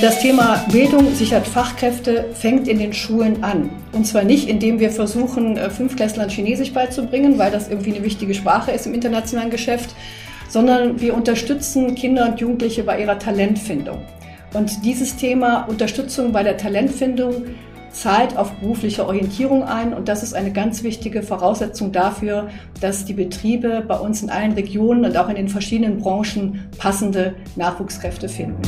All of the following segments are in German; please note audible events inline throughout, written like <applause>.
Das Thema Bildung sichert Fachkräfte fängt in den Schulen an. Und zwar nicht, indem wir versuchen, äh, Fünfklässlern Chinesisch beizubringen, weil das irgendwie eine wichtige Sprache ist im internationalen Geschäft, sondern wir unterstützen Kinder und Jugendliche bei ihrer Talentfindung. Und dieses Thema Unterstützung bei der Talentfindung zahlt auf berufliche Orientierung ein und das ist eine ganz wichtige Voraussetzung dafür, dass die Betriebe bei uns in allen Regionen und auch in den verschiedenen Branchen passende Nachwuchskräfte finden.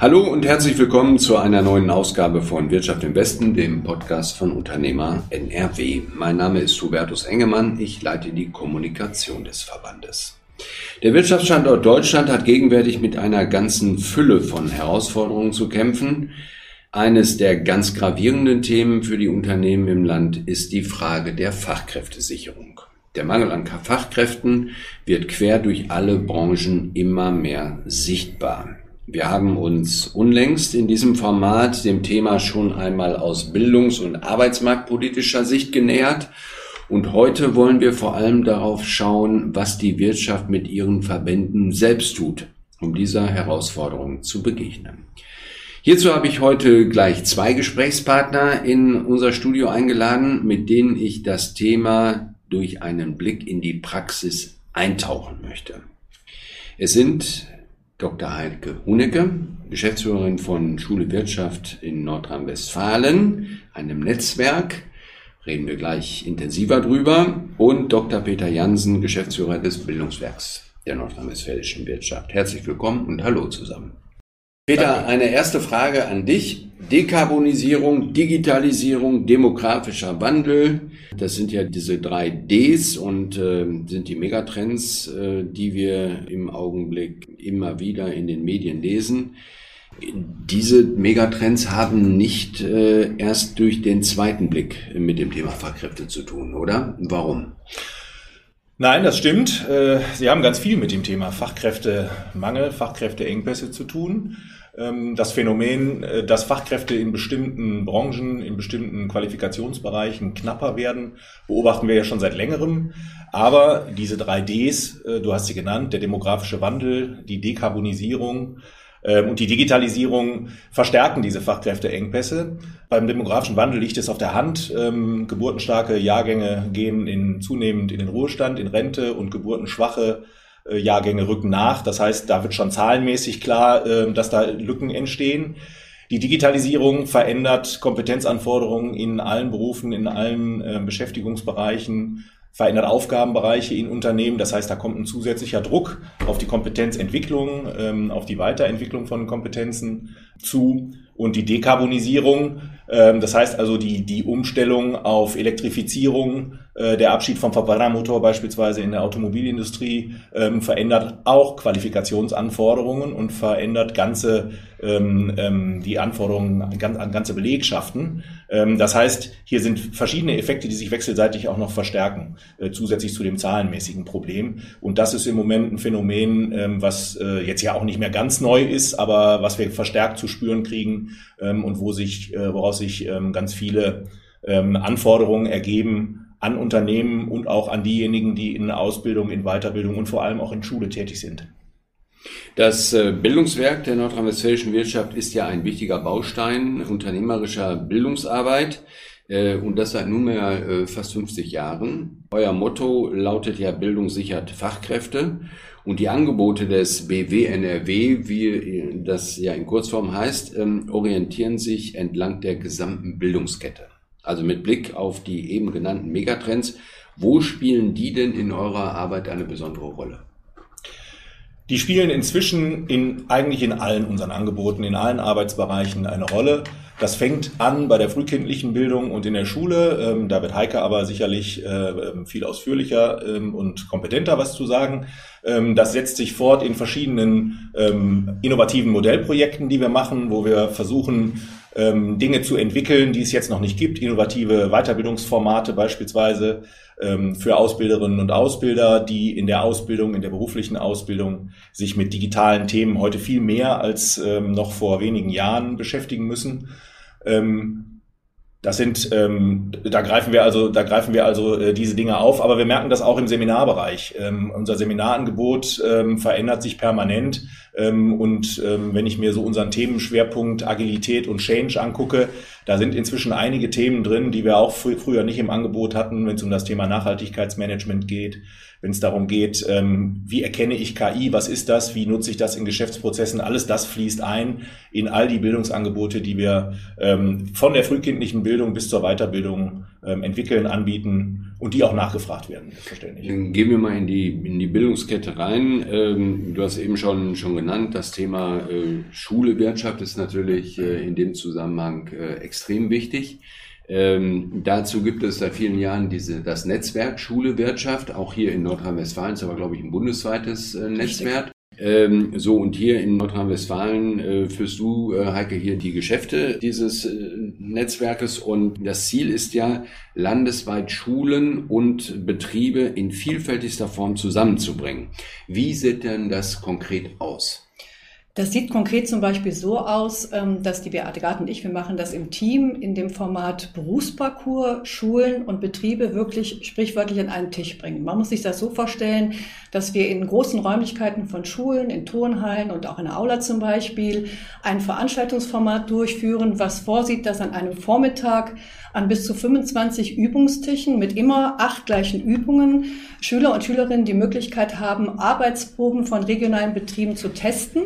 Hallo und herzlich willkommen zu einer neuen Ausgabe von Wirtschaft im Westen, dem Podcast von Unternehmer NRW. Mein Name ist Hubertus Engemann, ich leite die Kommunikation des Verbandes. Der Wirtschaftsstandort Deutschland hat gegenwärtig mit einer ganzen Fülle von Herausforderungen zu kämpfen. Eines der ganz gravierenden Themen für die Unternehmen im Land ist die Frage der Fachkräftesicherung. Der Mangel an Fachkräften wird quer durch alle Branchen immer mehr sichtbar. Wir haben uns unlängst in diesem Format dem Thema schon einmal aus bildungs- und arbeitsmarktpolitischer Sicht genähert. Und heute wollen wir vor allem darauf schauen, was die Wirtschaft mit ihren Verbänden selbst tut, um dieser Herausforderung zu begegnen. Hierzu habe ich heute gleich zwei Gesprächspartner in unser Studio eingeladen, mit denen ich das Thema durch einen Blick in die Praxis eintauchen möchte. Es sind Dr. Heike Hunecke, Geschäftsführerin von Schule Wirtschaft in Nordrhein-Westfalen, einem Netzwerk. Reden wir gleich intensiver drüber. Und Dr. Peter Jansen, Geschäftsführer des Bildungswerks der nordrhein-westfälischen Wirtschaft. Herzlich willkommen und hallo zusammen. Peter, Danke. eine erste Frage an dich. Dekarbonisierung, Digitalisierung, demografischer Wandel, das sind ja diese drei Ds und äh, sind die Megatrends, äh, die wir im Augenblick immer wieder in den Medien lesen. Diese Megatrends haben nicht äh, erst durch den zweiten Blick mit dem Thema Fachkräfte zu tun, oder? Warum? Nein, das stimmt. Äh, Sie haben ganz viel mit dem Thema Fachkräftemangel, Fachkräfteengpässe zu tun. Ähm, das Phänomen, äh, dass Fachkräfte in bestimmten Branchen, in bestimmten Qualifikationsbereichen knapper werden, beobachten wir ja schon seit längerem. Aber diese drei Ds, äh, du hast sie genannt, der demografische Wandel, die Dekarbonisierung, ähm, und die Digitalisierung verstärken diese Fachkräfteengpässe. Beim demografischen Wandel liegt es auf der Hand. Ähm, geburtenstarke Jahrgänge gehen in, zunehmend in den Ruhestand, in Rente und geburtenschwache Jahrgänge rücken nach. Das heißt, da wird schon zahlenmäßig klar, äh, dass da Lücken entstehen. Die Digitalisierung verändert Kompetenzanforderungen in allen Berufen, in allen äh, Beschäftigungsbereichen verändert Aufgabenbereiche in Unternehmen. Das heißt, da kommt ein zusätzlicher Druck auf die Kompetenzentwicklung, ähm, auf die Weiterentwicklung von Kompetenzen zu und die Dekarbonisierung. Ähm, das heißt also die, die Umstellung auf Elektrifizierung, äh, der Abschied vom Verbrennermotor beispielsweise in der Automobilindustrie ähm, verändert auch Qualifikationsanforderungen und verändert ganze ähm, die Anforderungen an, an ganze Belegschaften. Das heißt, hier sind verschiedene Effekte, die sich wechselseitig auch noch verstärken, äh, zusätzlich zu dem zahlenmäßigen Problem. Und das ist im Moment ein Phänomen, was äh, jetzt ja auch nicht mehr ganz neu ist, aber was wir verstärkt zu spüren kriegen und wo sich, äh, woraus sich ähm, ganz viele ähm, Anforderungen ergeben, an Unternehmen und auch an diejenigen, die in Ausbildung, in Weiterbildung und vor allem auch in Schule tätig sind. Das äh, Bildungswerk der nordrhein-westfälischen Wirtschaft ist ja ein wichtiger Baustein unternehmerischer Bildungsarbeit äh, und das seit nunmehr äh, fast 50 Jahren. Euer Motto lautet ja Bildung sichert Fachkräfte und die Angebote des BWNRW, wie das ja in Kurzform heißt, ähm, orientieren sich entlang der gesamten Bildungskette. Also mit Blick auf die eben genannten Megatrends, wo spielen die denn in eurer Arbeit eine besondere Rolle? Die spielen inzwischen in, eigentlich in allen unseren Angeboten, in allen Arbeitsbereichen eine Rolle. Das fängt an bei der frühkindlichen Bildung und in der Schule. Ähm, da wird Heike aber sicherlich äh, viel ausführlicher ähm, und kompetenter was zu sagen. Ähm, das setzt sich fort in verschiedenen ähm, innovativen Modellprojekten, die wir machen, wo wir versuchen, ähm, Dinge zu entwickeln, die es jetzt noch nicht gibt, innovative Weiterbildungsformate beispielsweise ähm, für Ausbilderinnen und Ausbilder, die in der Ausbildung, in der beruflichen Ausbildung sich mit digitalen Themen heute viel mehr als ähm, noch vor wenigen Jahren beschäftigen müssen. Ähm, Das sind, ähm, da greifen wir also, da greifen wir also äh, diese Dinge auf, aber wir merken das auch im Seminarbereich. Ähm, unser Seminarangebot ähm, verändert sich permanent. Ähm, und ähm, wenn ich mir so unseren Themenschwerpunkt Agilität und Change angucke, da sind inzwischen einige Themen drin, die wir auch fr früher nicht im Angebot hatten, wenn es um das Thema Nachhaltigkeitsmanagement geht wenn es darum geht, ähm, wie erkenne ich KI, was ist das, wie nutze ich das in Geschäftsprozessen, alles das fließt ein in all die Bildungsangebote, die wir ähm, von der frühkindlichen Bildung bis zur Weiterbildung ähm, entwickeln, anbieten und die auch nachgefragt werden, selbstverständlich. Gehen wir mal in die, in die Bildungskette rein. Ähm, du hast eben schon, schon genannt, das Thema äh, Schule, Wirtschaft ist natürlich äh, in dem Zusammenhang äh, extrem wichtig. Ähm, dazu gibt es seit vielen Jahren diese, das Netzwerk Schule Wirtschaft, auch hier in Nordrhein-Westfalen, ist aber, glaube ich, ein bundesweites äh, Netzwerk. Ähm, so, und hier in Nordrhein-Westfalen äh, führst du, äh, Heike, hier die Geschäfte dieses äh, Netzwerkes. Und das Ziel ist ja, landesweit Schulen und Betriebe in vielfältigster Form zusammenzubringen. Wie sieht denn das konkret aus? Das sieht konkret zum Beispiel so aus, ähm, dass die Beate Gart und ich, wir machen das im Team in dem Format Berufsparcours, Schulen und Betriebe wirklich sprichwörtlich an einen Tisch bringen. Man muss sich das so vorstellen, dass wir in großen Räumlichkeiten von Schulen, in Turnhallen und auch in der Aula zum Beispiel ein Veranstaltungsformat durchführen, was vorsieht, dass an einem Vormittag an bis zu 25 Übungstischen mit immer acht gleichen Übungen Schüler und Schülerinnen die Möglichkeit haben, Arbeitsproben von regionalen Betrieben zu testen.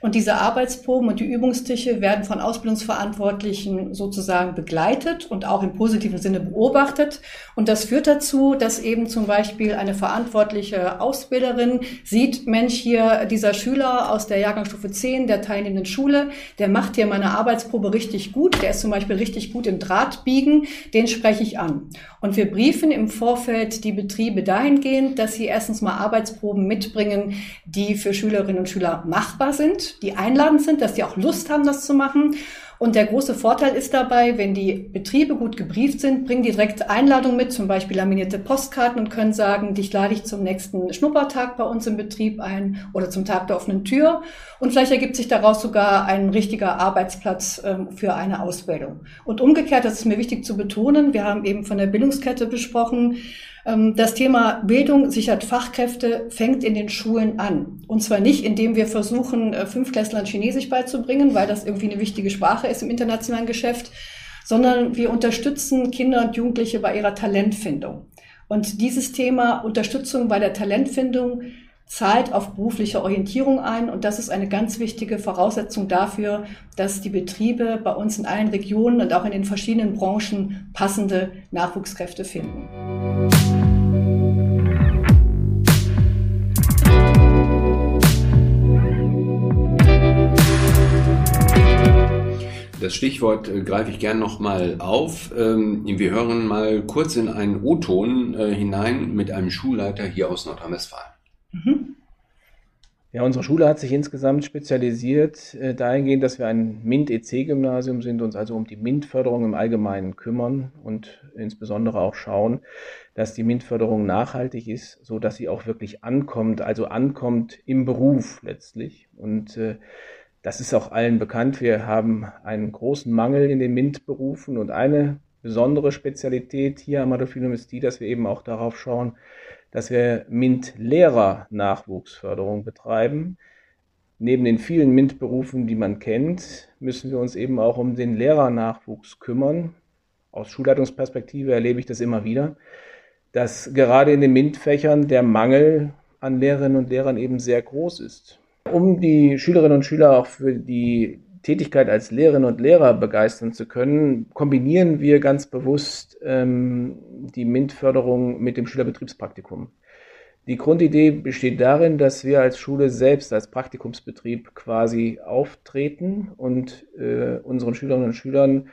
Und diese Arbeitsproben und die Übungstische werden von Ausbildungsverantwortlichen sozusagen begleitet und auch im positiven Sinne beobachtet. Und das führt dazu, dass eben zum Beispiel eine verantwortliche Ausbilderin sieht, Mensch, hier dieser Schüler aus der Jahrgangsstufe 10 der teilnehmenden Schule, der macht hier meine Arbeitsprobe richtig gut. Der ist zum Beispiel richtig gut im Drahtbiegen. Den spreche ich an. Und wir briefen im Vorfeld die Betriebe dahingehend, dass sie erstens mal Arbeitsproben mitbringen, die für Schülerinnen und Schüler machbar sind, die einladend sind, dass sie auch Lust haben, das zu machen. Und der große Vorteil ist dabei, wenn die Betriebe gut gebrieft sind, bringen die direkt Einladung mit, zum Beispiel laminierte Postkarten und können sagen, dich lade ich zum nächsten Schnuppertag bei uns im Betrieb ein oder zum Tag der offenen Tür. Und vielleicht ergibt sich daraus sogar ein richtiger Arbeitsplatz ähm, für eine Ausbildung. Und umgekehrt, das ist mir wichtig zu betonen, wir haben eben von der Bildungskette besprochen, das Thema Bildung sichert Fachkräfte fängt in den Schulen an. Und zwar nicht, indem wir versuchen, äh, Fünfklässlern Chinesisch beizubringen, weil das irgendwie eine wichtige Sprache ist im internationalen Geschäft, sondern wir unterstützen Kinder und Jugendliche bei ihrer Talentfindung. Und dieses Thema Unterstützung bei der Talentfindung zahlt auf berufliche Orientierung ein. Und das ist eine ganz wichtige Voraussetzung dafür, dass die Betriebe bei uns in allen Regionen und auch in den verschiedenen Branchen passende Nachwuchskräfte finden. Das Stichwort äh, greife ich gern nochmal auf. Ähm, wir hören mal kurz in einen O-Ton äh, hinein mit einem Schulleiter hier aus Nordrhein-Westfalen. Mhm. Ja, unsere Schule hat sich insgesamt spezialisiert äh, dahingehend, dass wir ein MINT-EC-Gymnasium sind, uns also um die MINT-Förderung im Allgemeinen kümmern und insbesondere auch schauen, dass die MINT-Förderung nachhaltig ist, so dass sie auch wirklich ankommt, also ankommt im Beruf letztlich. Und äh, das ist auch allen bekannt. Wir haben einen großen Mangel in den MINT-Berufen und eine besondere Spezialität hier am Adolfinum ist die, dass wir eben auch darauf schauen, dass wir MINT-Lehrer-Nachwuchsförderung betreiben. Neben den vielen MINT-Berufen, die man kennt, müssen wir uns eben auch um den Lehrernachwuchs kümmern. Aus Schulleitungsperspektive erlebe ich das immer wieder, dass gerade in den MINT-Fächern der Mangel an Lehrerinnen und Lehrern eben sehr groß ist. Um die Schülerinnen und Schüler auch für die Tätigkeit als Lehrerinnen und Lehrer begeistern zu können, kombinieren wir ganz bewusst ähm, die MINT-Förderung mit dem Schülerbetriebspraktikum. Die Grundidee besteht darin, dass wir als Schule selbst als Praktikumsbetrieb quasi auftreten und äh, unseren Schülerinnen und Schülern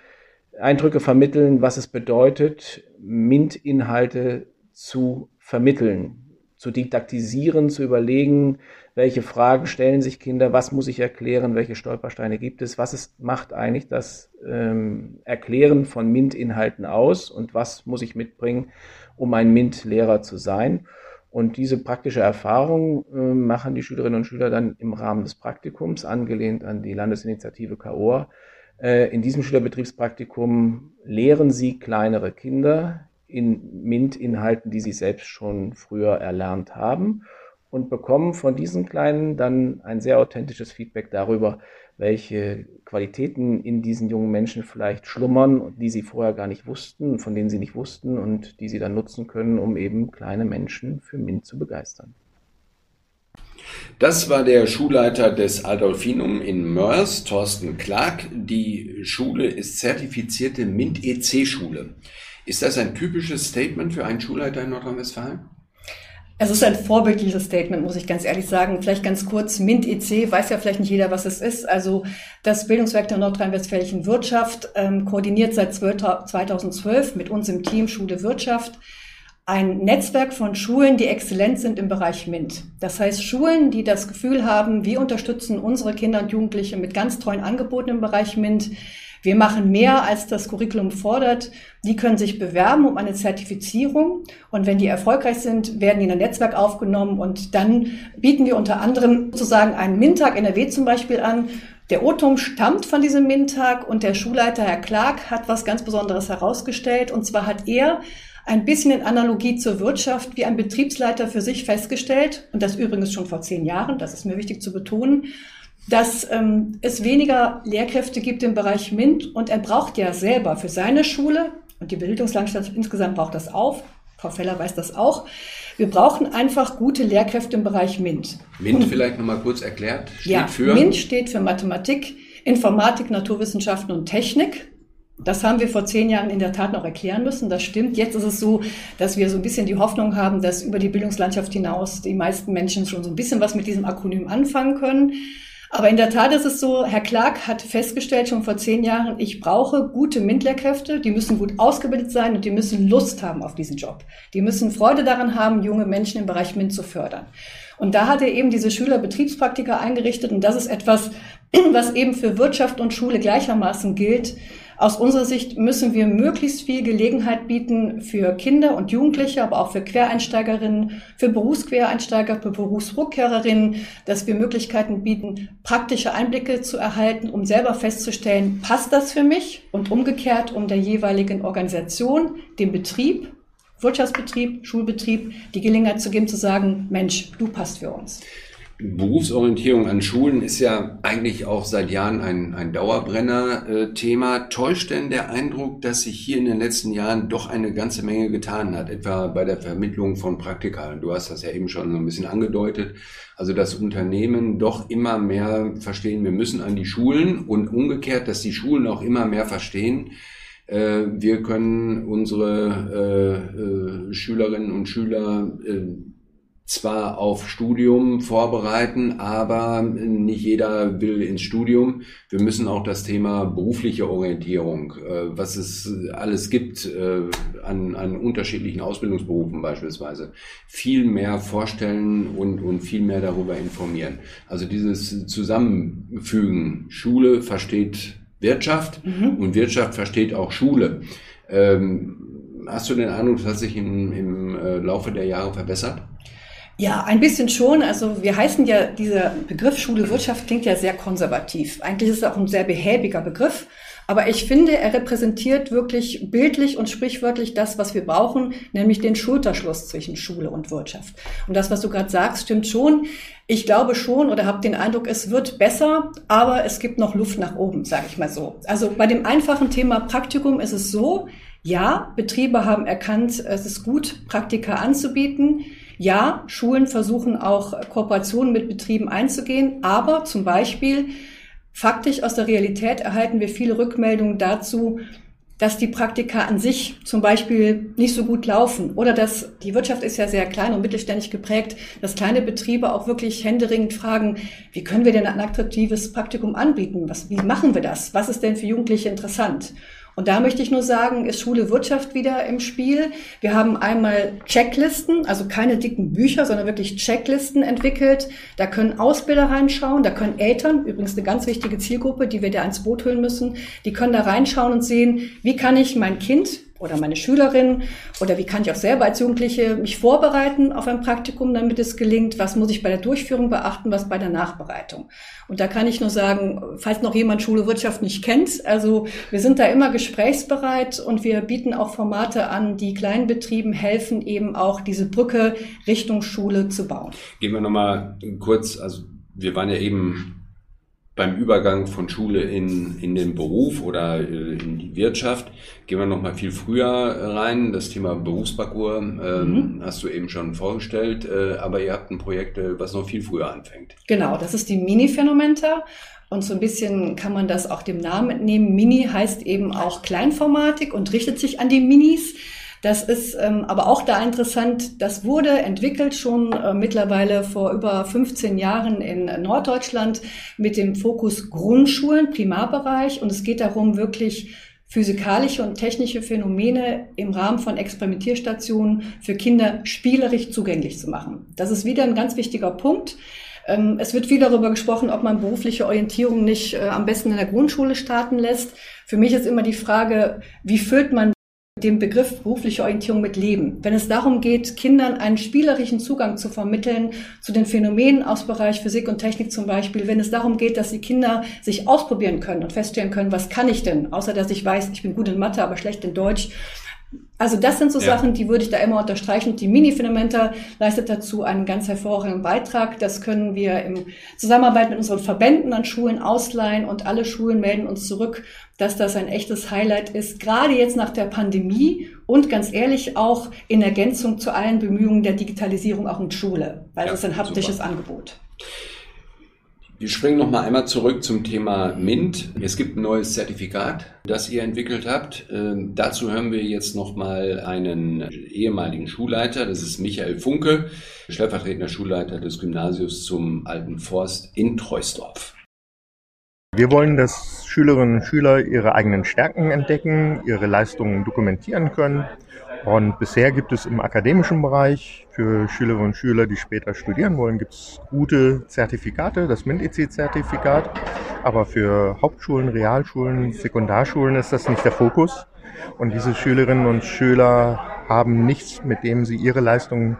Eindrücke vermitteln, was es bedeutet, MINT-Inhalte zu vermitteln, zu didaktisieren, zu überlegen, welche Fragen stellen sich Kinder, was muss ich erklären, welche Stolpersteine gibt es, was ist, macht eigentlich das ähm, Erklären von MINT-Inhalten aus und was muss ich mitbringen, um ein MINT-Lehrer zu sein. Und diese praktische Erfahrung äh, machen die Schülerinnen und Schüler dann im Rahmen des Praktikums, angelehnt an die Landesinitiative KOR, Äh, in diesem Schülerbetriebspraktikum lehren sie kleinere Kinder in MINT-Inhalten, die sie selbst schon früher erlernt haben und bekommen von diesen Kleinen dann ein sehr authentisches Feedback darüber, welche Qualitäten in diesen jungen Menschen vielleicht schlummern, die sie vorher gar nicht wussten, von denen sie nicht wussten und die sie dann nutzen können, um eben kleine Menschen für MINT zu begeistern. Das war der Schulleiter des Adolfinum in Mörs, Thorsten Clark. Die Schule ist zertifizierte MINT-EC-Schule. Ist das ein typisches Statement für einen Schulleiter in Nordrhein-Westfalen? Es ist ein vorbildliches Statement, muss ich ganz ehrlich sagen. Vielleicht ganz kurz, MINT-EC, weiß ja vielleicht nicht jeder, was es ist. Also das Bildungswerk der nordrhein-westfälischen Wirtschaft ähm, koordiniert seit 2012 mit uns im Team Schule Wirtschaft ein Netzwerk von Schulen, die exzellent sind im Bereich MINT. Das heißt Schulen, die das Gefühl haben, wir unterstützen unsere Kinder und Jugendliche mit ganz tollen Angeboten im Bereich MINT. Wir machen mehr, als das Curriculum fordert. Die können sich bewerben um eine Zertifizierung. Und wenn die erfolgreich sind, werden die in ein Netzwerk aufgenommen. Und dann bieten wir unter anderem sozusagen einen MINT-Tag NRW zum Beispiel an. Der OTOM stammt von diesem MINT-Tag und der Schulleiter Herr Clark hat was ganz Besonderes herausgestellt. Und zwar hat er ein bisschen in Analogie zur Wirtschaft wie ein Betriebsleiter für sich festgestellt, und das übrigens schon vor zehn Jahren, das ist mir wichtig zu betonen, dass ähm, es weniger Lehrkräfte gibt im Bereich MINT und er braucht ja selber für seine Schule und die Bildungslandschaft insgesamt braucht das auch. Frau Feller weiß das auch. Wir brauchen einfach gute Lehrkräfte im Bereich MINT. MINT und, vielleicht nochmal kurz erklärt. Steht ja, für? MINT steht für Mathematik, Informatik, Naturwissenschaften und Technik. Das haben wir vor zehn Jahren in der Tat noch erklären müssen. Das stimmt. Jetzt ist es so, dass wir so ein bisschen die Hoffnung haben, dass über die Bildungslandschaft hinaus die meisten Menschen schon so ein bisschen was mit diesem Akronym anfangen können. Aber in der Tat ist es so, Herr Clark hat festgestellt schon vor zehn Jahren, ich brauche gute MINT-Lehrkräfte, die müssen gut ausgebildet sein und die müssen Lust haben auf diesen Job. Die müssen Freude daran haben, junge Menschen im Bereich MINT zu fördern. Und da hat er eben diese Schülerbetriebspraktika eingerichtet und das ist etwas, <clears throat> was eben für Wirtschaft und Schule gleichermaßen gilt. Aus unserer Sicht müssen wir möglichst viel Gelegenheit bieten für Kinder und Jugendliche, aber auch für Quereinsteigerinnen, für Berufsquereinsteiger, für Berufsrückkehrerinnen, dass wir Möglichkeiten bieten, praktische Einblicke zu erhalten, um selber festzustellen, passt das für mich? Und umgekehrt, um der jeweiligen Organisation, dem Betrieb, Wirtschaftsbetrieb, Schulbetrieb, die Gelegenheit zu geben, zu sagen, Mensch, du passt für uns. Berufsorientierung an Schulen ist ja eigentlich auch seit Jahren ein, ein Dauerbrenner-Thema. Täuscht denn der Eindruck, dass sich hier in den letzten Jahren doch eine ganze Menge getan hat, etwa bei der Vermittlung von Praktika? Du hast das ja eben schon so ein bisschen angedeutet. Also, dass Unternehmen doch immer mehr verstehen, wir müssen an die Schulen und umgekehrt, dass die Schulen auch immer mehr verstehen, äh, wir können unsere äh, äh, Schülerinnen und Schüler zwar auf Studium vorbereiten, aber nicht jeder will ins Studium. Wir müssen auch das Thema berufliche Orientierung, äh, was es alles gibt äh, an, an unterschiedlichen Ausbildungsberufen beispielsweise, viel mehr vorstellen und, und viel mehr darüber informieren. Also dieses Zusammenfügen, Schule versteht Wirtschaft mhm. und Wirtschaft versteht auch Schule. Ähm, hast du den Eindruck, das hat sich im, im äh, Laufe der Jahre verbessert? Ja, ein bisschen schon. Also wir heißen ja, dieser Begriff Schule Wirtschaft klingt ja sehr konservativ. Eigentlich ist es auch ein sehr behäbiger Begriff. Aber ich finde, er repräsentiert wirklich bildlich und sprichwörtlich das, was wir brauchen, nämlich den Schulterschluss zwischen Schule und Wirtschaft. Und das, was du gerade sagst, stimmt schon. Ich glaube schon oder habe den Eindruck, es wird besser, aber es gibt noch Luft nach oben, sage ich mal so. Also bei dem einfachen Thema Praktikum ist es so, ja, Betriebe haben erkannt, es ist gut, Praktika anzubieten. Ja, Schulen versuchen auch Kooperationen mit Betrieben einzugehen, aber zum Beispiel faktisch aus der Realität erhalten wir viele Rückmeldungen dazu, dass die Praktika an sich zum Beispiel nicht so gut laufen oder dass die Wirtschaft ist ja sehr klein und mittelständig geprägt, dass kleine Betriebe auch wirklich händeringend fragen, wie können wir denn ein attraktives Praktikum anbieten? Was, wie machen wir das? Was ist denn für Jugendliche interessant? Und da möchte ich nur sagen, ist Schule Wirtschaft wieder im Spiel. Wir haben einmal Checklisten, also keine dicken Bücher, sondern wirklich Checklisten entwickelt. Da können Ausbilder reinschauen, da können Eltern, übrigens eine ganz wichtige Zielgruppe, die wir da ins Boot holen müssen, die können da reinschauen und sehen, wie kann ich mein Kind oder meine Schülerin oder wie kann ich auch selber als Jugendliche mich vorbereiten auf ein Praktikum, damit es gelingt, was muss ich bei der Durchführung beachten, was bei der Nachbereitung. Und da kann ich nur sagen, falls noch jemand Schule Wirtschaft nicht kennt, also wir sind da immer gesprächsbereit und wir bieten auch Formate an, die kleinen Betrieben helfen, eben auch diese Brücke Richtung Schule zu bauen. Gehen wir nochmal kurz, also wir waren ja eben beim Übergang von Schule in, in den Beruf oder äh, in die Wirtschaft. Gehen wir noch mal viel früher rein. Das Thema Berufsparcours ähm, mhm. hast du eben schon vorgestellt, äh, aber ihr habt ein Projekt, äh, was noch viel früher anfängt. Genau, das ist die Mini-Phänomenta. Und so ein bisschen kann man das auch dem Namen entnehmen. Mini heißt eben auch Kleinformatik und richtet sich an die Minis. Das ist ähm, aber auch da interessant. Das wurde entwickelt schon äh, mittlerweile vor über 15 Jahren in Norddeutschland mit dem Fokus Grundschulen, Primarbereich. Und es geht darum, wirklich physikalische und technische Phänomene im Rahmen von Experimentierstationen für Kinder spielerisch zugänglich zu machen. Das ist wieder ein ganz wichtiger Punkt. Ähm, es wird viel darüber gesprochen, ob man berufliche Orientierung nicht äh, am besten in der Grundschule starten lässt. Für mich ist immer die Frage, wie füllt man den Begriff berufliche Orientierung mit Leben. Wenn es darum geht, Kindern einen spielerischen Zugang zu vermitteln zu den Phänomenen aus Bereich Physik und Technik zum Beispiel, wenn es darum geht, dass die Kinder sich ausprobieren können und feststellen können, was kann ich denn, außer dass ich weiß, ich bin gut in Mathe, aber schlecht in Deutsch, also das sind so ja. Sachen, die würde ich da immer unterstreichen. Die Mini-Filamenta leistet dazu einen ganz hervorragenden Beitrag. Das können wir im Zusammenarbeit mit unseren Verbänden an Schulen ausleihen und alle Schulen melden uns zurück, dass das ein echtes Highlight ist, gerade jetzt nach der Pandemie und ganz ehrlich auch in Ergänzung zu allen Bemühungen der Digitalisierung auch in Schule, weil ja, das ist ein haptisches super. Angebot. Wir springen noch mal einmal zurück zum Thema MINT. Es gibt ein neues Zertifikat, das ihr entwickelt habt. Ähm, dazu hören wir jetzt noch mal einen ehemaligen Schulleiter. Das ist Michael Funke, stellvertretender Schulleiter des Gymnasiums zum Alten Forst in Treusdorf. Wir wollen, dass Schülerinnen und Schüler ihre eigenen Stärken entdecken, ihre Leistungen dokumentieren können und bisher gibt es im akademischen Bereich für Schülerinnen und Schüler, die später studieren wollen, gibt es gute Zertifikate, das MINT-EC-Zertifikat. Aber für Hauptschulen, Realschulen, Sekundarschulen ist das nicht der Fokus. Und diese Schülerinnen und Schüler haben nichts, mit dem sie ihre Leistungen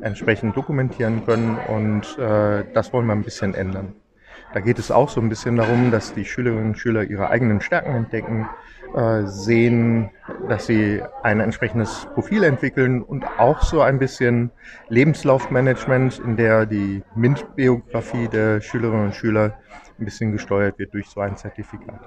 entsprechend dokumentieren können. Und äh, das wollen wir ein bisschen ändern. Da geht es auch so ein bisschen darum, dass die Schülerinnen und Schüler ihre eigenen Stärken entdecken, äh, sehen, dass sie ein entsprechendes Profil entwickeln und auch so ein bisschen Lebenslaufmanagement, in der die MINT-Biografie der Schülerinnen und Schüler ein bisschen gesteuert wird durch so ein Zertifikat.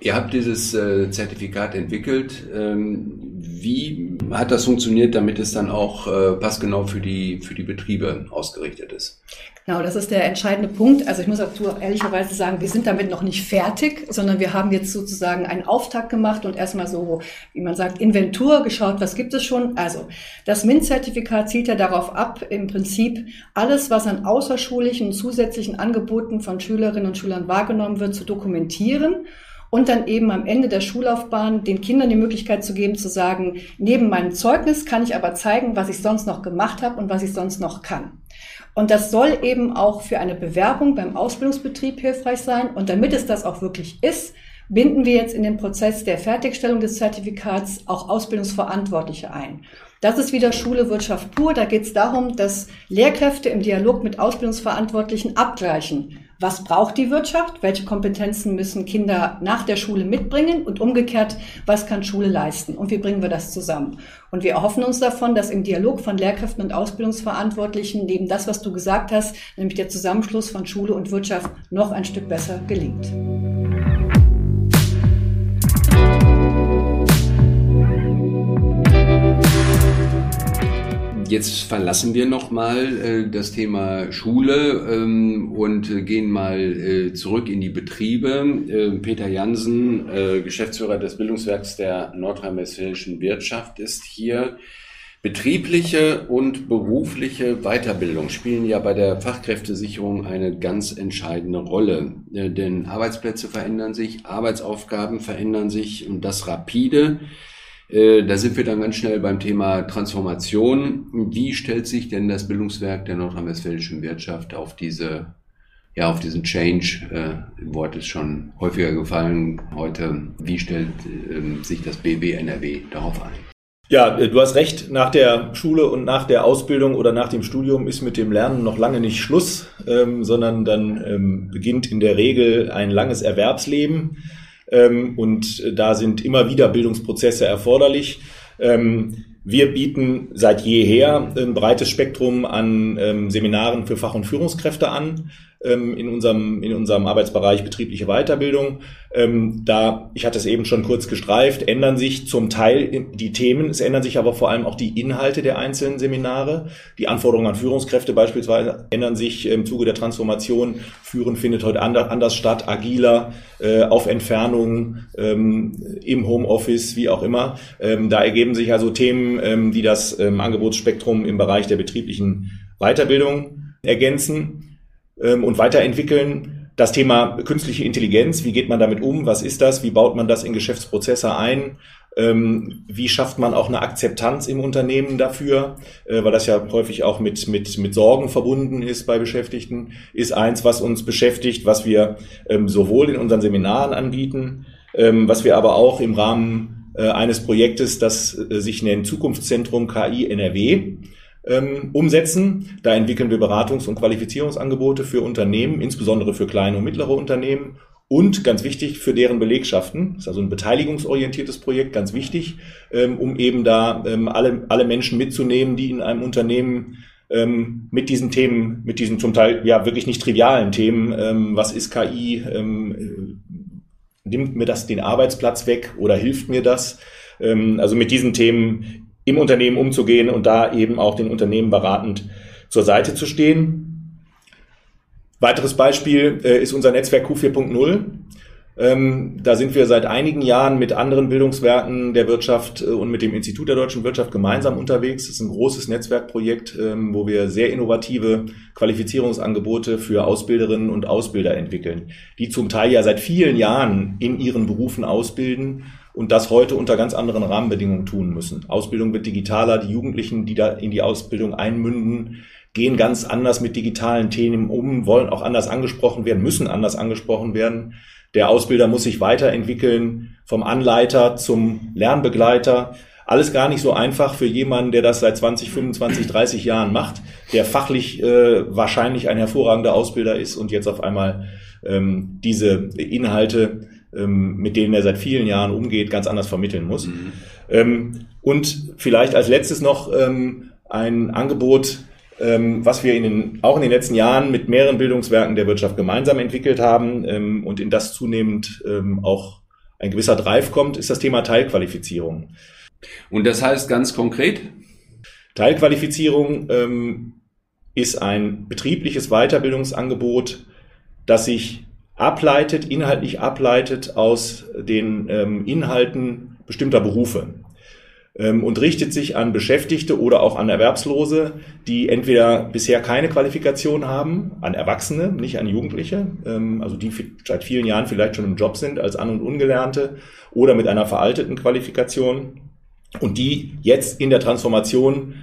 Ihr habt dieses äh, Zertifikat entwickelt. Ähm, wie hat das funktioniert, damit es dann auch äh, passgenau für die, für die Betriebe ausgerichtet ist? Genau, das ist der entscheidende Punkt. Also ich muss dazu auch ehrlicherweise sagen, wir sind damit noch nicht fertig, sondern wir haben jetzt sozusagen einen Auftakt gemacht und erstmal so, wie man sagt, Inventur geschaut, was gibt es schon. Also das MINT-Zertifikat zielt ja darauf ab, im Prinzip alles, was an außerschulischen zusätzlichen Angeboten von Schülerinnen und Schülern wahrgenommen wird, zu dokumentieren und dann eben am Ende der Schullaufbahn den Kindern die Möglichkeit zu geben, zu sagen, neben meinem Zeugnis kann ich aber zeigen, was ich sonst noch gemacht habe und was ich sonst noch kann. Und das soll eben auch für eine Bewerbung beim Ausbildungsbetrieb hilfreich sein. Und damit es das auch wirklich ist, binden wir jetzt in den Prozess der Fertigstellung des Zertifikats auch Ausbildungsverantwortliche ein. Das ist wieder Schule Wirtschaft pur. Da geht es darum, dass Lehrkräfte im Dialog mit Ausbildungsverantwortlichen abgleichen. Was braucht die Wirtschaft? Welche Kompetenzen müssen Kinder nach der Schule mitbringen? Und umgekehrt, was kann Schule leisten? Und wie bringen wir das zusammen? Und wir erhoffen uns davon, dass im Dialog von Lehrkräften und Ausbildungsverantwortlichen neben das, was du gesagt hast, nämlich der Zusammenschluss von Schule und Wirtschaft, noch ein Stück besser gelingt. Jetzt verlassen wir nochmal äh, das Thema Schule ähm, und äh, gehen mal äh, zurück in die Betriebe. Äh, Peter Jansen, äh, Geschäftsführer des Bildungswerks der nordrhein-westfälischen Wirtschaft, ist hier. Betriebliche und berufliche Weiterbildung spielen ja bei der Fachkräftesicherung eine ganz entscheidende Rolle. Äh, denn Arbeitsplätze verändern sich, Arbeitsaufgaben verändern sich und das rapide. Äh, da sind wir dann ganz schnell beim Thema Transformation. Wie stellt sich denn das Bildungswerk der nordrhein-westfälischen Wirtschaft auf diese ja, auf diesen Change, äh, Wort ist schon häufiger gefallen heute. Wie stellt äh, sich das BW NRW darauf ein? Ja, äh, du hast recht. Nach der Schule und nach der Ausbildung oder nach dem Studium ist mit dem Lernen noch lange nicht Schluss, ähm, sondern dann ähm, beginnt in der Regel ein langes Erwerbsleben. Ähm, und da sind immer wieder Bildungsprozesse erforderlich. Ähm, wir bieten seit jeher ein breites Spektrum an ähm, Seminaren für Fach- und Führungskräfte an ähm, in, unserem, in unserem Arbeitsbereich betriebliche Weiterbildung. Ähm, da, ich hatte es eben schon kurz gestreift, ändern sich zum Teil die Themen, es ändern sich aber vor allem auch die Inhalte der einzelnen Seminare. Die Anforderungen an Führungskräfte beispielsweise ändern sich im Zuge der Transformation. Führen findet heute anders statt, agiler, äh, auf Entfernung, ähm, im Homeoffice, wie auch immer. Ähm, da ergeben sich also Themen, ähm, die das ähm, Angebotsspektrum im Bereich der betrieblichen Weiterbildung ergänzen ähm, und weiterentwickeln. Das Thema künstliche Intelligenz, wie geht man damit um? Was ist das? Wie baut man das in Geschäftsprozesse ein? Ähm, wie schafft man auch eine Akzeptanz im Unternehmen dafür? Äh, weil das ja häufig auch mit, mit, mit Sorgen verbunden ist bei Beschäftigten, ist eins, was uns beschäftigt, was wir ähm, sowohl in unseren Seminaren anbieten, ähm, was wir aber auch im Rahmen äh, eines Projektes, das äh, sich nennt Zukunftszentrum KI NRW, ähm, umsetzen. Da entwickeln wir Beratungs- und Qualifizierungsangebote für Unternehmen, insbesondere für kleine und mittlere Unternehmen und ganz wichtig für deren Belegschaften. Das ist also ein beteiligungsorientiertes Projekt, ganz wichtig, ähm, um eben da ähm, alle, alle Menschen mitzunehmen, die in einem Unternehmen ähm, mit diesen Themen, mit diesen zum Teil ja wirklich nicht trivialen Themen, ähm, was ist KI, ähm, nimmt mir das den Arbeitsplatz weg oder hilft mir das? Also mit diesen Themen im Unternehmen umzugehen und da eben auch den Unternehmen beratend zur Seite zu stehen. Weiteres Beispiel äh, ist unser Netzwerk Q4.0. Ähm, da sind wir seit einigen Jahren mit anderen Bildungswerken der Wirtschaft äh, und mit dem Institut der deutschen Wirtschaft gemeinsam unterwegs. Das ist ein großes Netzwerkprojekt, ähm, wo wir sehr innovative Qualifizierungsangebote für Ausbilderinnen und Ausbilder entwickeln, die zum Teil ja seit vielen Jahren in ihren Berufen ausbilden und das heute unter ganz anderen Rahmenbedingungen tun müssen. Ausbildung wird digitaler, die Jugendlichen, die da in die Ausbildung einmünden, gehen ganz anders mit digitalen Themen um, wollen auch anders angesprochen werden, müssen anders angesprochen werden. Der Ausbilder muss sich weiterentwickeln, vom Anleiter zum Lernbegleiter. Alles gar nicht so einfach für jemanden, der das seit 20, 25, 30 Jahren macht, der fachlich äh, wahrscheinlich ein hervorragender Ausbilder ist und jetzt auf einmal ähm, diese Inhalte mit denen er seit vielen Jahren umgeht, ganz anders vermitteln muss. Mhm. Ähm, und vielleicht als letztes noch ähm, ein Angebot, ähm, was wir in den, auch in den letzten Jahren mit mehreren Bildungswerken der Wirtschaft gemeinsam entwickelt haben ähm, und in das zunehmend ähm, auch ein gewisser Drive kommt, ist das Thema Teilqualifizierung. Und das heißt ganz konkret? Teilqualifizierung ist ein betriebliches Weiterbildungsangebot, das sich ableitet, inhaltlich ableitet aus den ähm, Inhalten bestimmter Berufe ähm, und richtet sich an Beschäftigte oder auch an Erwerbslose, die entweder bisher keine Qualifikation haben, an Erwachsene, nicht an Jugendliche, ähm, also die seit vielen Jahren vielleicht schon im Job sind als An- und Ungelernte oder mit einer veralteten Qualifikation und die jetzt in der Transformation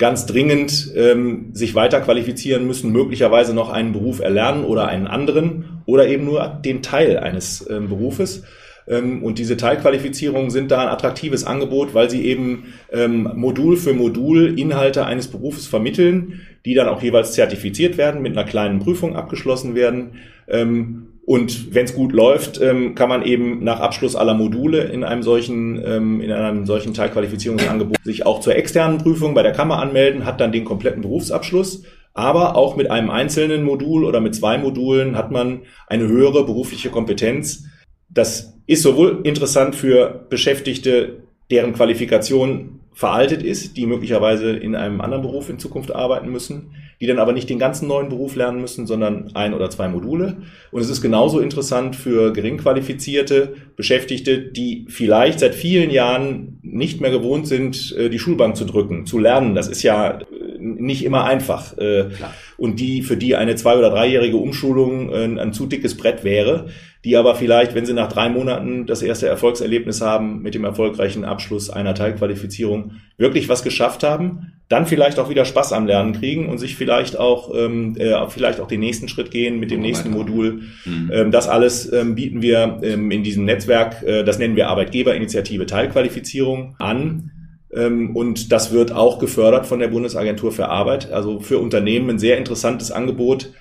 ganz dringend ähm, sich weiter qualifizieren müssen, möglicherweise noch einen Beruf erlernen oder einen anderen oder eben nur den Teil eines ähm, Berufes. Ähm, und diese Teilqualifizierungen sind da ein attraktives Angebot, weil sie eben ähm, Modul für Modul Inhalte eines Berufes vermitteln, die dann auch jeweils zertifiziert werden, mit einer kleinen Prüfung abgeschlossen werden. Ähm, und wenn es gut läuft, ähm, kann man eben nach Abschluss aller Module in einem solchen, ähm, in einem solchen Teilqualifizierungsangebot sich auch zur externen Prüfung bei der Kammer anmelden, hat dann den kompletten Berufsabschluss. Aber auch mit einem einzelnen Modul oder mit zwei Modulen hat man eine höhere berufliche Kompetenz. Das ist sowohl interessant für Beschäftigte, deren Qualifikation veraltet ist, die möglicherweise in einem anderen Beruf in Zukunft arbeiten müssen, die dann aber nicht den ganzen neuen Beruf lernen müssen, sondern ein oder zwei Module. Und es ist genauso interessant für geringqualifizierte Beschäftigte, die vielleicht seit vielen Jahren nicht mehr gewohnt sind, äh, die Schulbank zu drücken, zu lernen. Das ist ja äh, nicht immer einfach. Äh. Und die, für die eine zwei- oder dreijährige Umschulung ein, ein zu dickes Brett wäre, die aber vielleicht, wenn sie nach drei Monaten das erste Erfolgserlebnis haben mit dem erfolgreichen Abschluss einer Teilqualifizierung, wirklich was geschafft haben, dann vielleicht auch wieder Spaß am Lernen kriegen und sich vielleicht auch ähm, äh, vielleicht auch den nächsten Schritt gehen mit dem nächsten Modul. Mhm. Ähm, das alles ähm, bieten wir ähm, in diesem Netzwerk, äh, das nennen wir Arbeitgeberinitiative Teilqualifizierung an. Ähm, und das wird auch gefördert von der Bundesagentur für Arbeit. Also für Unternehmen ein sehr interessantes Angebot.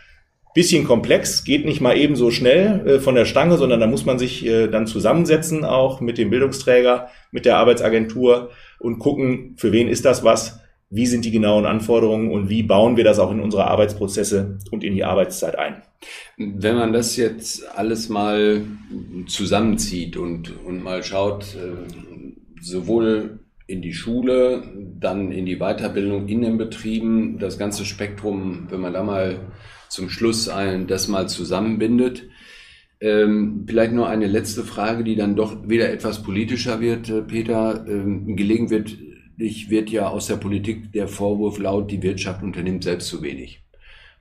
Bisschen komplex, geht nicht mal eben so schnell äh, von der Stange, sondern da muss man sich äh, dann zusammensetzen, auch mit dem Bildungsträger, mit der Arbeitsagentur und gucken, für wen ist das was wie sind die genauen Anforderungen und wie bauen wir das auch in unsere Arbeitsprozesse und in die Arbeitszeit ein. Wenn man das jetzt alles mal zusammenzieht und, und mal schaut, äh, sowohl in die Schule, dann in die Weiterbildung in den Betrieben, das ganze Spektrum, wenn man da mal zum Schluss ein, das mal zusammenbindet. Ähm, vielleicht nur eine letzte Frage, die dann doch wieder etwas politischer wird, äh, Peter. Ähm, gelegen wird wird ja aus der Politik der Vorwurf laut, die Wirtschaft unternimmt selbst zu wenig,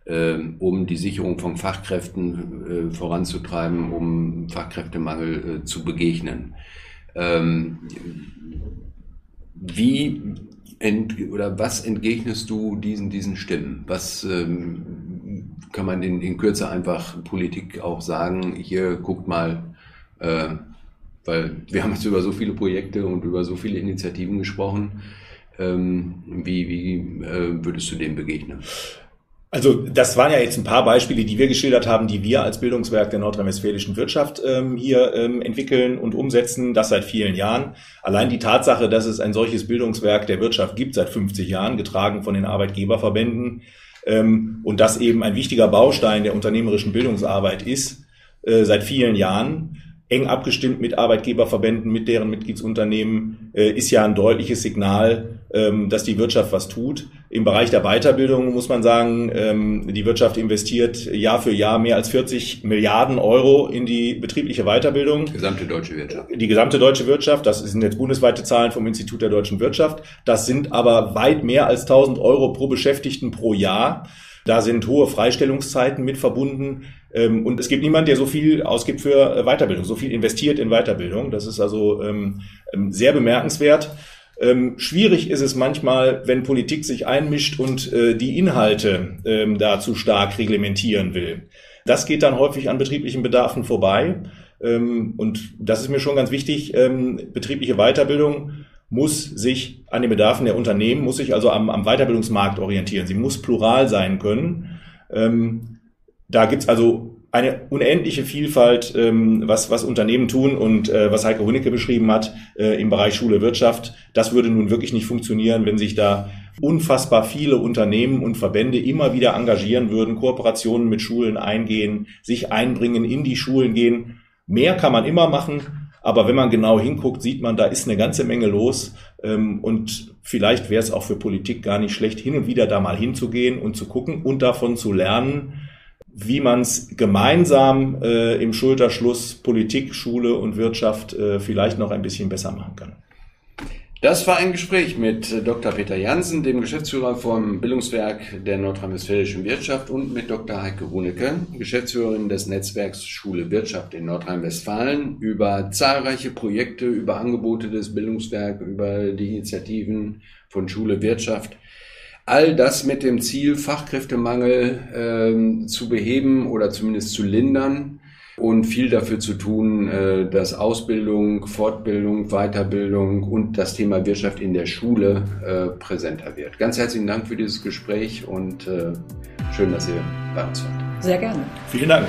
ähm, um die Sicherung von Fachkräften äh, voranzutreiben, um Fachkräftemangel äh, zu begegnen. Ähm, wie ent, oder was entgegnest du diesen, diesen Stimmen? Was ähm, kann man in, in Kürze einfach Politik auch sagen? Hier guckt mal, äh, weil wir haben jetzt über so viele Projekte und über so viele Initiativen gesprochen. Ähm, wie wie äh, würdest du dem begegnen? Also das waren ja jetzt ein paar Beispiele, die wir geschildert haben, die wir als Bildungswerk der nordrhein-westfälischen Wirtschaft ähm, hier ähm, entwickeln und umsetzen, das seit vielen Jahren. Allein die Tatsache, dass es ein solches Bildungswerk der Wirtschaft gibt seit 50 Jahren, getragen von den Arbeitgeberverbänden ähm, und das eben ein wichtiger Baustein der unternehmerischen Bildungsarbeit ist, äh, seit vielen Jahren, eng abgestimmt mit Arbeitgeberverbänden, mit deren Mitgliedsunternehmen, ist ja ein deutliches Signal, ähm, dass die Wirtschaft was tut. Im Bereich der Weiterbildung muss man sagen, ähm, die Wirtschaft investiert Jahr für Jahr mehr als 40 Milliarden Euro in die betriebliche Weiterbildung. Die gesamte deutsche Wirtschaft. Die gesamte deutsche Wirtschaft, das sind jetzt bundesweite Zahlen vom Institut der deutschen Wirtschaft. Das sind aber weit mehr als 1000 Euro pro Beschäftigten pro Jahr. Da sind hohe Freistellungszeiten mit verbunden. Ähm, und es gibt niemand, der so viel ausgibt für äh, Weiterbildung, so viel investiert in Weiterbildung. Das ist also ähm, ähm, sehr bemerkenswert. schwierig ist es manchmal, wenn Politik sich einmischt und äh, die Inhalte da zu stark reglementieren will. Das geht dann häufig an betrieblichen Bedarfen vorbei. und das ist mir schon ganz wichtig. betriebliche Weiterbildung muss sich an den Bedarfen der Unternehmen, muss sich also am, am Weiterbildungsmarkt orientieren. Sie muss plural sein können. Da gibt's also eine unendliche Vielfalt, ähm, was, was Unternehmen tun und äh, was Heike Hunicke beschrieben hat äh, im Bereich Schule Wirtschaft. Das würde nun wirklich nicht funktionieren, wenn sich da unfassbar viele Unternehmen und Verbände immer wieder engagieren würden, Kooperationen mit Schulen eingehen, sich einbringen, in die Schulen gehen. Mehr kann man immer machen, aber wenn man genau hinguckt, sieht man, da ist eine ganze Menge los. Ähm, und vielleicht wäre es auch für Politik gar nicht schlecht, hin und wieder da mal hinzugehen und zu gucken und davon zu lernen, wie man es gemeinsam äh, im Schulterschluss Politik, Schule und Wirtschaft äh, vielleicht noch ein bisschen besser machen kann. Das war ein Gespräch mit äh, Dr. Peter Jansen, dem Geschäftsführer vom Bildungswerk der nordrhein-westfälischen Wirtschaft und mit Dr. Heike Runecke, Geschäftsführerin des Netzwerks Schule Wirtschaft in Nordrhein-Westfalen, über zahlreiche Projekte, über Angebote des Bildungswerks, über die Initiativen von Schule Wirtschaft All das mit dem Ziel, Fachkräftemangel ähm, zu beheben oder zumindest zu lindern und viel dafür zu tun, äh, dass Ausbildung, Fortbildung, Weiterbildung und das Thema Wirtschaft in der Schule äh, präsenter wird. Ganz herzlichen Dank für dieses Gespräch und äh, schön, dass ihr bei uns wart. Sehr gerne. Vielen Dank.